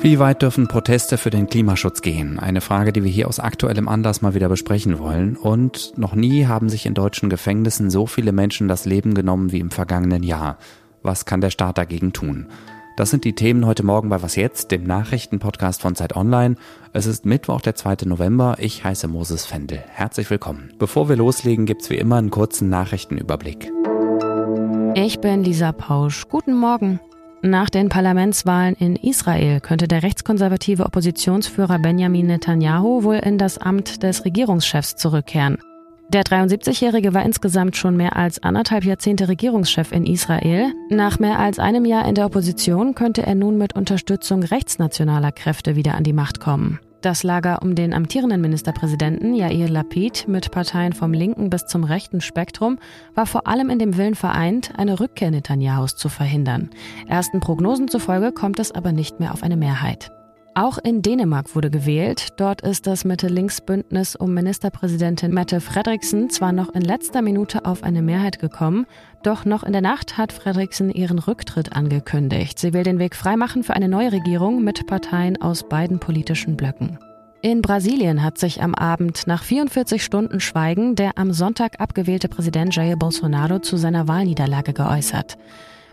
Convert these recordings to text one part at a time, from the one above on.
Wie weit dürfen Proteste für den Klimaschutz gehen? Eine Frage, die wir hier aus aktuellem Anlass mal wieder besprechen wollen. Und noch nie haben sich in deutschen Gefängnissen so viele Menschen das Leben genommen wie im vergangenen Jahr. Was kann der Staat dagegen tun? Das sind die Themen heute Morgen bei Was Jetzt, dem Nachrichtenpodcast von Zeit Online. Es ist Mittwoch, der 2. November. Ich heiße Moses Fendel. Herzlich willkommen. Bevor wir loslegen, gibt's wie immer einen kurzen Nachrichtenüberblick. Ich bin Lisa Pausch. Guten Morgen. Nach den Parlamentswahlen in Israel könnte der rechtskonservative Oppositionsführer Benjamin Netanyahu wohl in das Amt des Regierungschefs zurückkehren. Der 73-Jährige war insgesamt schon mehr als anderthalb Jahrzehnte Regierungschef in Israel. Nach mehr als einem Jahr in der Opposition könnte er nun mit Unterstützung rechtsnationaler Kräfte wieder an die Macht kommen. Das Lager um den amtierenden Ministerpräsidenten Yair Lapid mit Parteien vom linken bis zum rechten Spektrum war vor allem in dem Willen vereint, eine Rückkehr Netanyahus zu verhindern. Ersten Prognosen zufolge kommt es aber nicht mehr auf eine Mehrheit. Auch in Dänemark wurde gewählt. Dort ist das Mitte-Links-Bündnis um Ministerpräsidentin Mette Frederiksen zwar noch in letzter Minute auf eine Mehrheit gekommen, doch noch in der Nacht hat Frederiksen ihren Rücktritt angekündigt. Sie will den Weg freimachen für eine neue Regierung mit Parteien aus beiden politischen Blöcken. In Brasilien hat sich am Abend nach 44 Stunden Schweigen der am Sonntag abgewählte Präsident Jair Bolsonaro zu seiner Wahlniederlage geäußert.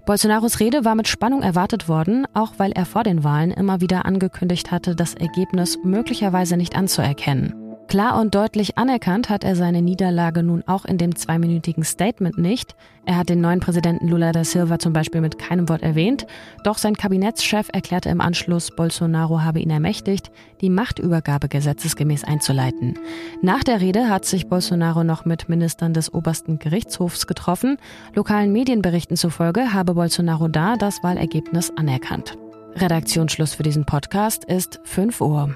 Bolsonaros Rede war mit Spannung erwartet worden, auch weil er vor den Wahlen immer wieder angekündigt hatte, das Ergebnis möglicherweise nicht anzuerkennen. Klar und deutlich anerkannt hat er seine Niederlage nun auch in dem zweiminütigen Statement nicht. Er hat den neuen Präsidenten Lula da Silva zum Beispiel mit keinem Wort erwähnt, doch sein Kabinettschef erklärte im Anschluss, Bolsonaro habe ihn ermächtigt, die Machtübergabe gesetzesgemäß einzuleiten. Nach der Rede hat sich Bolsonaro noch mit Ministern des obersten Gerichtshofs getroffen. Lokalen Medienberichten zufolge habe Bolsonaro da das Wahlergebnis anerkannt. Redaktionsschluss für diesen Podcast ist 5 Uhr.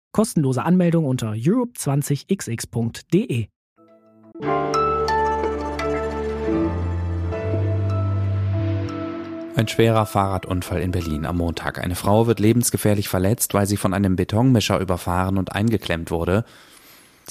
Kostenlose Anmeldung unter europe20xx.de. Ein schwerer Fahrradunfall in Berlin am Montag. Eine Frau wird lebensgefährlich verletzt, weil sie von einem Betonmischer überfahren und eingeklemmt wurde.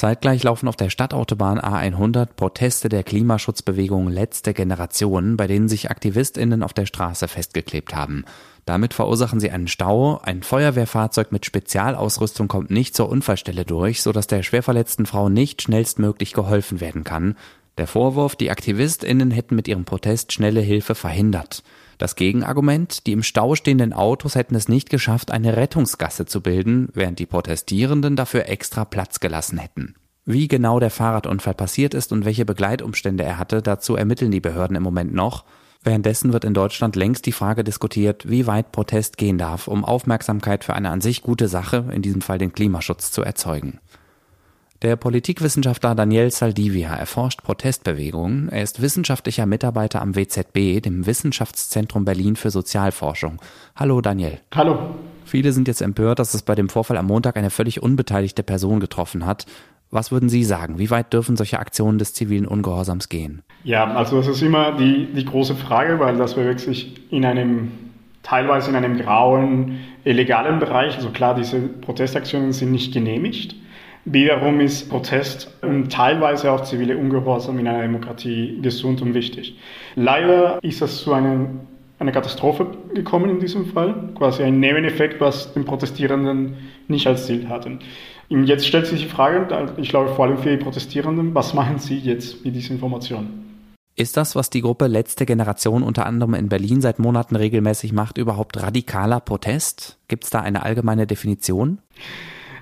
Zeitgleich laufen auf der Stadtautobahn A100 Proteste der Klimaschutzbewegung Letzte Generation, bei denen sich AktivistInnen auf der Straße festgeklebt haben. Damit verursachen sie einen Stau. Ein Feuerwehrfahrzeug mit Spezialausrüstung kommt nicht zur Unfallstelle durch, sodass der schwerverletzten Frau nicht schnellstmöglich geholfen werden kann. Der Vorwurf, die AktivistInnen hätten mit ihrem Protest schnelle Hilfe verhindert. Das Gegenargument, die im Stau stehenden Autos hätten es nicht geschafft, eine Rettungsgasse zu bilden, während die Protestierenden dafür extra Platz gelassen hätten. Wie genau der Fahrradunfall passiert ist und welche Begleitumstände er hatte, dazu ermitteln die Behörden im Moment noch. Währenddessen wird in Deutschland längst die Frage diskutiert, wie weit Protest gehen darf, um Aufmerksamkeit für eine an sich gute Sache, in diesem Fall den Klimaschutz, zu erzeugen. Der Politikwissenschaftler Daniel Saldivia erforscht Protestbewegungen. Er ist wissenschaftlicher Mitarbeiter am WZB, dem Wissenschaftszentrum Berlin für Sozialforschung. Hallo Daniel. Hallo. Viele sind jetzt empört, dass es bei dem Vorfall am Montag eine völlig unbeteiligte Person getroffen hat. Was würden Sie sagen? Wie weit dürfen solche Aktionen des zivilen Ungehorsams gehen? Ja, also das ist immer die, die große Frage, weil das bewegt sich in einem teilweise in einem grauen, illegalen Bereich. Also klar, diese Protestaktionen sind nicht genehmigt. Wiederum ist Protest und teilweise auch zivile Ungehorsam in einer Demokratie gesund und wichtig. Leider ist es zu einer eine Katastrophe gekommen in diesem Fall, quasi ein Nebeneffekt, was den Protestierenden nicht als Ziel hatten. Jetzt stellt sich die Frage, ich glaube vor allem für die Protestierenden, was machen sie jetzt mit dieser Information? Ist das, was die Gruppe Letzte Generation unter anderem in Berlin seit Monaten regelmäßig macht, überhaupt radikaler Protest? Gibt es da eine allgemeine Definition?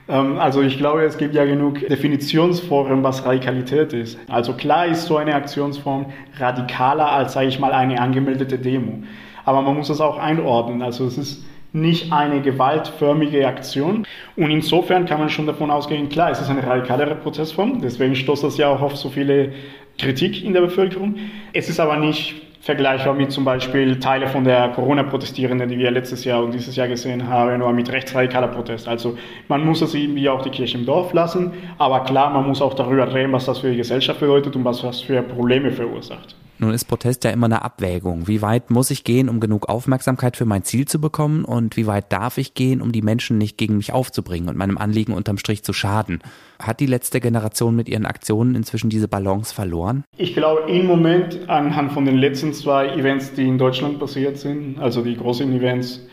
Ähm, also ich glaube, es gibt ja genug Definitionsformen, was Radikalität ist. Also klar ist so eine Aktionsform radikaler als, sage ich mal, eine angemeldete Demo. Aber man muss das auch einordnen. Also es ist nicht eine gewaltförmige Aktion. Und insofern kann man schon davon ausgehen, klar, es ist eine radikalere Prozessform, deswegen stoßt das ja auch auf so viele Kritik in der Bevölkerung. Es ist aber nicht vergleichbar mit zum Beispiel Teile von der Corona-Protestierenden, die wir letztes Jahr und dieses Jahr gesehen haben, oder mit rechtsradikaler Protest. Also man muss es irgendwie auch die Kirche im Dorf lassen, aber klar, man muss auch darüber reden, was das für die Gesellschaft bedeutet und was das für Probleme verursacht. Nun ist Protest ja immer eine Abwägung. Wie weit muss ich gehen, um genug Aufmerksamkeit für mein Ziel zu bekommen und wie weit darf ich gehen, um die Menschen nicht gegen mich aufzubringen und meinem Anliegen unterm Strich zu schaden? Hat die letzte Generation mit ihren Aktionen inzwischen diese Balance verloren? Ich glaube im Moment anhand von den letzten zwei Events, die in Deutschland passiert sind, also die großen Events,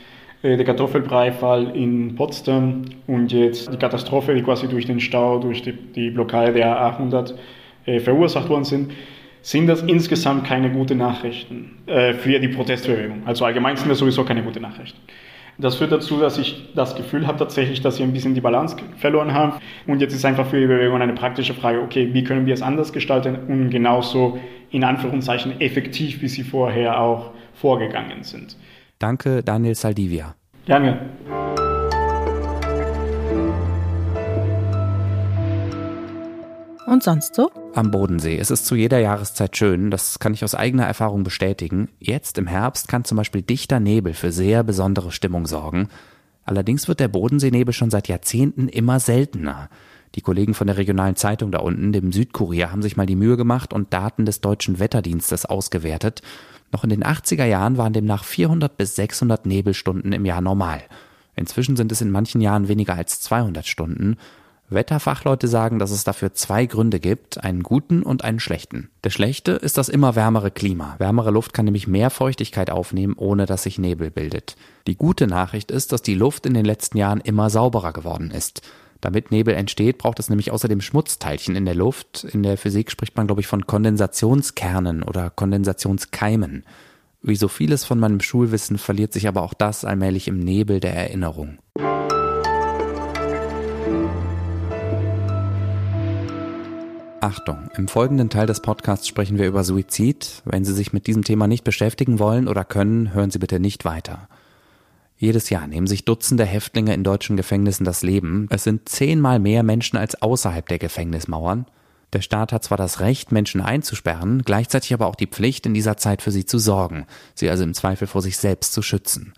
äh, der Kartoffelbreifall in Potsdam und jetzt die Katastrophe, die quasi durch den Stau, durch die, die Blockade der A100 äh, verursacht worden sind, sind das insgesamt keine guten Nachrichten äh, für die Protestbewegung. Also allgemein sind das sowieso keine guten Nachrichten. Das führt dazu, dass ich das Gefühl habe tatsächlich, dass sie ein bisschen die Balance verloren haben. Und jetzt ist einfach für die Bewegung eine praktische Frage, okay, wie können wir es anders gestalten und genauso in Anführungszeichen effektiv, wie sie vorher auch vorgegangen sind. Danke, Daniel Saldivia. Gerne. Und sonst so? Am Bodensee. Es ist zu jeder Jahreszeit schön, das kann ich aus eigener Erfahrung bestätigen. Jetzt im Herbst kann zum Beispiel dichter Nebel für sehr besondere Stimmung sorgen. Allerdings wird der Bodenseenebel schon seit Jahrzehnten immer seltener. Die Kollegen von der regionalen Zeitung da unten, dem Südkurier, haben sich mal die Mühe gemacht und Daten des deutschen Wetterdienstes ausgewertet. Noch in den 80er Jahren waren demnach 400 bis 600 Nebelstunden im Jahr normal. Inzwischen sind es in manchen Jahren weniger als 200 Stunden. Wetterfachleute sagen, dass es dafür zwei Gründe gibt, einen guten und einen schlechten. Der schlechte ist das immer wärmere Klima. Wärmere Luft kann nämlich mehr Feuchtigkeit aufnehmen, ohne dass sich Nebel bildet. Die gute Nachricht ist, dass die Luft in den letzten Jahren immer sauberer geworden ist. Damit Nebel entsteht, braucht es nämlich außerdem Schmutzteilchen in der Luft. In der Physik spricht man, glaube ich, von Kondensationskernen oder Kondensationskeimen. Wie so vieles von meinem Schulwissen verliert sich aber auch das allmählich im Nebel der Erinnerung. Achtung, im folgenden Teil des Podcasts sprechen wir über Suizid. Wenn Sie sich mit diesem Thema nicht beschäftigen wollen oder können, hören Sie bitte nicht weiter. Jedes Jahr nehmen sich Dutzende Häftlinge in deutschen Gefängnissen das Leben. Es sind zehnmal mehr Menschen als außerhalb der Gefängnismauern. Der Staat hat zwar das Recht, Menschen einzusperren, gleichzeitig aber auch die Pflicht, in dieser Zeit für sie zu sorgen, sie also im Zweifel vor sich selbst zu schützen.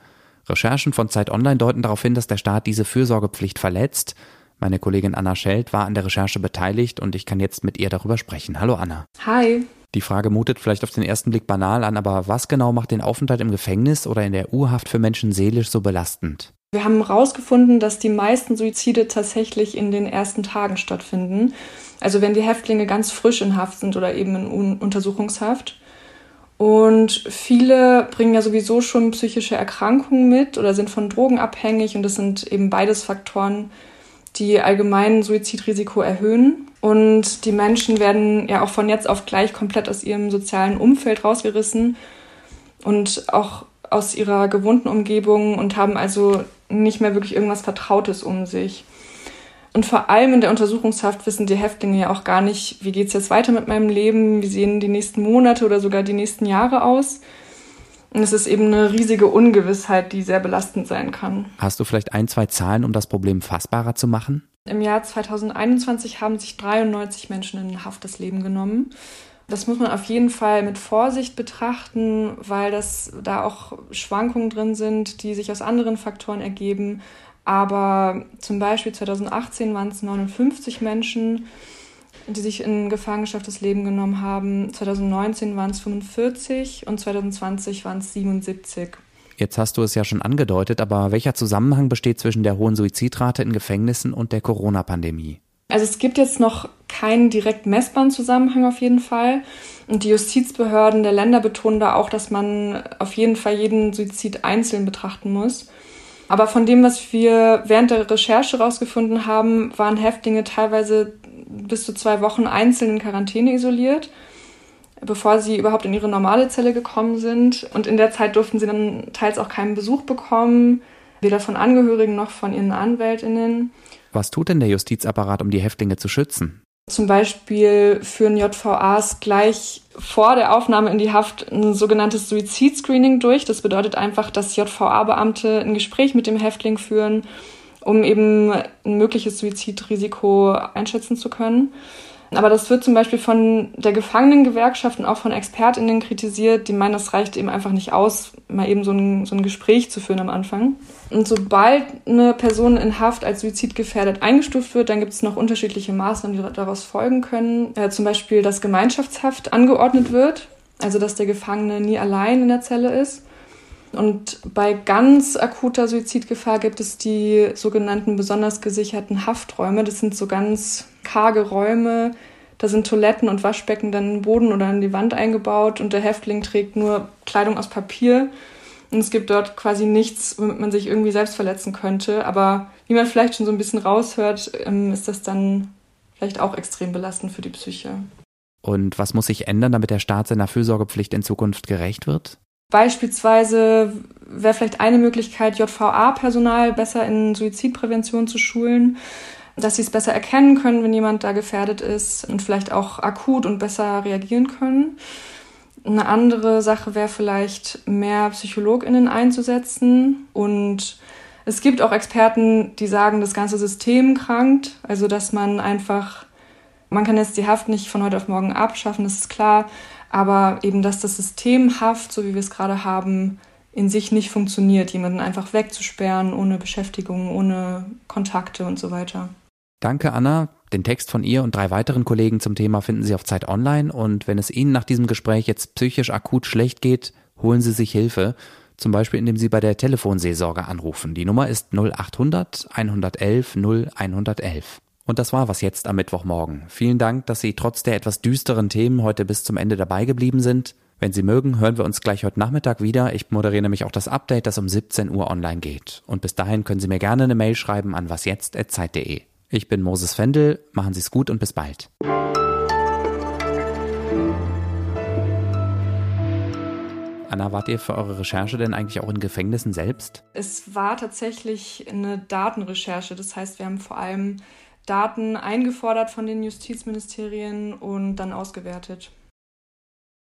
Recherchen von Zeit Online deuten darauf hin, dass der Staat diese Fürsorgepflicht verletzt meine Kollegin Anna Scheld war an der Recherche beteiligt und ich kann jetzt mit ihr darüber sprechen. Hallo Anna. Hi. Die Frage mutet vielleicht auf den ersten Blick banal an, aber was genau macht den Aufenthalt im Gefängnis oder in der U-Haft für Menschen seelisch so belastend? Wir haben herausgefunden, dass die meisten Suizide tatsächlich in den ersten Tagen stattfinden. Also wenn die Häftlinge ganz frisch in Haft sind oder eben in Untersuchungshaft. Und viele bringen ja sowieso schon psychische Erkrankungen mit oder sind von Drogen abhängig. Und das sind eben beides Faktoren, die allgemein Suizidrisiko erhöhen. Und die Menschen werden ja auch von jetzt auf gleich komplett aus ihrem sozialen Umfeld rausgerissen und auch aus ihrer gewohnten Umgebung und haben also nicht mehr wirklich irgendwas Vertrautes um sich. Und vor allem in der Untersuchungshaft wissen die Häftlinge ja auch gar nicht, wie geht es jetzt weiter mit meinem Leben, wie sehen die nächsten Monate oder sogar die nächsten Jahre aus. Und es ist eben eine riesige Ungewissheit, die sehr belastend sein kann. Hast du vielleicht ein, zwei Zahlen, um das Problem fassbarer zu machen? Im Jahr 2021 haben sich 93 Menschen in Haft das Leben genommen. Das muss man auf jeden Fall mit Vorsicht betrachten, weil das da auch Schwankungen drin sind, die sich aus anderen Faktoren ergeben. Aber zum Beispiel 2018 waren es 59 Menschen, die sich in Gefangenschaft das Leben genommen haben. 2019 waren es 45 und 2020 waren es 77. Jetzt hast du es ja schon angedeutet, aber welcher Zusammenhang besteht zwischen der hohen Suizidrate in Gefängnissen und der Corona-Pandemie? Also es gibt jetzt noch keinen direkt messbaren Zusammenhang auf jeden Fall. Und die Justizbehörden der Länder betonen da auch, dass man auf jeden Fall jeden Suizid einzeln betrachten muss. Aber von dem, was wir während der Recherche herausgefunden haben, waren Häftlinge teilweise bis zu zwei Wochen einzeln in Quarantäne isoliert, bevor sie überhaupt in ihre normale Zelle gekommen sind. Und in der Zeit durften sie dann teils auch keinen Besuch bekommen, weder von Angehörigen noch von ihren Anwältinnen. Was tut denn der Justizapparat, um die Häftlinge zu schützen? Zum Beispiel führen JVAs gleich vor der Aufnahme in die Haft ein sogenanntes Suizidscreening durch. Das bedeutet einfach, dass JVA-Beamte ein Gespräch mit dem Häftling führen um eben ein mögliches Suizidrisiko einschätzen zu können. Aber das wird zum Beispiel von der Gefangenengewerkschaft und auch von ExpertInnen kritisiert, die meinen, das reicht eben einfach nicht aus, mal eben so ein, so ein Gespräch zu führen am Anfang. Und sobald eine Person in Haft als suizidgefährdet eingestuft wird, dann gibt es noch unterschiedliche Maßnahmen, die daraus folgen können. Ja, zum Beispiel, dass Gemeinschaftshaft angeordnet wird, also dass der Gefangene nie allein in der Zelle ist. Und bei ganz akuter Suizidgefahr gibt es die sogenannten besonders gesicherten Hafträume. Das sind so ganz karge Räume. Da sind Toiletten und Waschbecken dann im Boden oder in die Wand eingebaut und der Häftling trägt nur Kleidung aus Papier. Und es gibt dort quasi nichts, womit man sich irgendwie selbst verletzen könnte. Aber wie man vielleicht schon so ein bisschen raushört, ähm, ist das dann vielleicht auch extrem belastend für die Psyche. Und was muss sich ändern, damit der Staat seiner Fürsorgepflicht in Zukunft gerecht wird? Beispielsweise wäre vielleicht eine Möglichkeit, JVA-Personal besser in Suizidprävention zu schulen, dass sie es besser erkennen können, wenn jemand da gefährdet ist und vielleicht auch akut und besser reagieren können. Eine andere Sache wäre vielleicht, mehr PsychologInnen einzusetzen. Und es gibt auch Experten, die sagen, das ganze System krankt. Also, dass man einfach, man kann jetzt die Haft nicht von heute auf morgen abschaffen, das ist klar aber eben, dass das System Haft, so wie wir es gerade haben, in sich nicht funktioniert, jemanden einfach wegzusperren, ohne Beschäftigung, ohne Kontakte und so weiter. Danke, Anna. Den Text von ihr und drei weiteren Kollegen zum Thema finden Sie auf Zeit Online. Und wenn es Ihnen nach diesem Gespräch jetzt psychisch akut schlecht geht, holen Sie sich Hilfe. Zum Beispiel, indem Sie bei der Telefonseelsorge anrufen. Die Nummer ist 0800 111 0111. Und das war was jetzt am Mittwochmorgen. Vielen Dank, dass Sie trotz der etwas düsteren Themen heute bis zum Ende dabei geblieben sind. Wenn Sie mögen, hören wir uns gleich heute Nachmittag wieder. Ich moderiere nämlich auch das Update, das um 17 Uhr online geht. Und bis dahin können Sie mir gerne eine Mail schreiben an wasjetzt.zeit.de. Ich bin Moses Fendel, machen Sie es gut und bis bald. Anna, wart ihr für eure Recherche denn eigentlich auch in Gefängnissen selbst? Es war tatsächlich eine Datenrecherche. Das heißt, wir haben vor allem Daten eingefordert von den Justizministerien und dann ausgewertet.